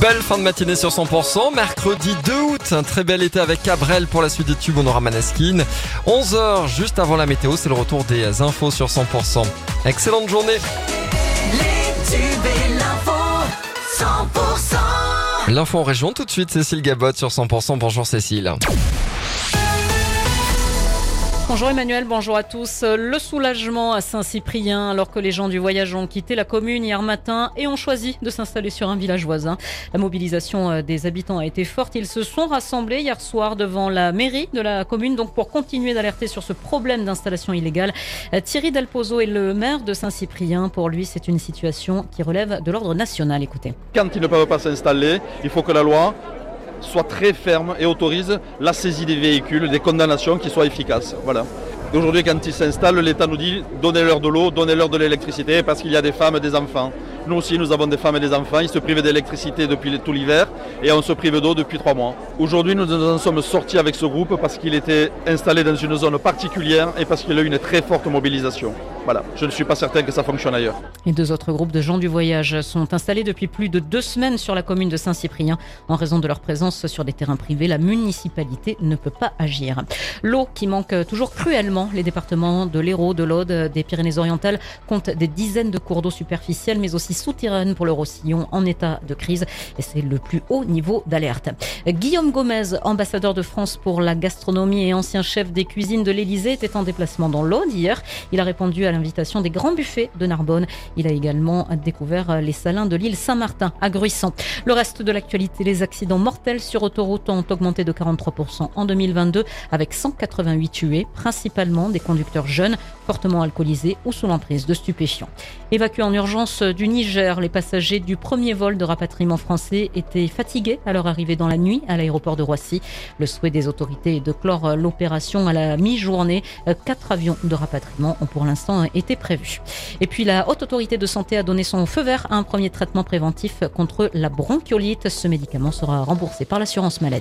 Belle fin de matinée sur 100%. Mercredi 2 août, un très bel été avec Cabrel pour la suite des tubes. On aura Maneskin. 11h, juste avant la météo, c'est le retour des infos sur 100%. Excellente journée. Les tubes et l'info 100% L'info en région tout de suite, Cécile Gabot sur 100%. Bonjour Cécile. Bonjour Emmanuel, bonjour à tous. Le soulagement à Saint-Cyprien alors que les gens du voyage ont quitté la commune hier matin et ont choisi de s'installer sur un village voisin. La mobilisation euh, des habitants a été forte. Ils se sont rassemblés hier soir devant la mairie de la commune donc pour continuer d'alerter sur ce problème d'installation illégale. Euh, Thierry Delpozo est le maire de Saint-Cyprien. Pour lui, c'est une situation qui relève de l'ordre national. Écoutez. Quand ils ne peuvent pas s'installer, il faut que la loi soit très ferme et autorise la saisie des véhicules, des condamnations qui soient efficaces. Voilà. Aujourd'hui, quand ils s'installent, l'État nous dit donnez-leur de l'eau, donnez-leur de l'électricité, parce qu'il y a des femmes et des enfants. Nous aussi, nous avons des femmes et des enfants. Ils se privent d'électricité depuis tout l'hiver et on se prive d'eau depuis trois mois. Aujourd'hui, nous en sommes sortis avec ce groupe parce qu'il était installé dans une zone particulière et parce qu'il a eu une très forte mobilisation. Voilà. Je ne suis pas certain que ça fonctionne ailleurs. Les deux autres groupes de gens du voyage sont installés depuis plus de deux semaines sur la commune de Saint-Cyprien. En raison de leur présence sur des terrains privés, la municipalité ne peut pas agir. L'eau qui manque toujours cruellement. Les départements de l'Hérault, de l'Aude, des Pyrénées-Orientales comptent des dizaines de cours d'eau superficiels, mais aussi souterraines pour le Roussillon en état de crise. Et c'est le plus haut niveau d'alerte. Guillaume Gomez, ambassadeur de France pour la gastronomie et ancien chef des cuisines de l'Élysée, était en déplacement dans l'Aude hier. Il a répondu à l'invitation des grands buffets de Narbonne. Il a également découvert les salins de l'île Saint-Martin à Gruissan. Le reste de l'actualité, les accidents mortels sur autoroute ont augmenté de 43% en 2022 avec 188 tués, principalement des conducteurs jeunes, fortement alcoolisés ou sous l'emprise de stupéfiants. Évacués en urgence du Niger, les passagers du premier vol de rapatriement français étaient fatigués à leur arrivée dans la nuit à l'aéroport de Roissy. Le souhait des autorités est de clore l'opération à la mi-journée. Quatre avions de rapatriement ont pour l'instant été prévus. Et puis la Haute Autorité de Santé a donné son feu vert à un premier traitement préventif contre la bronchiolite. Ce médicament sera remboursé par l'assurance maladie.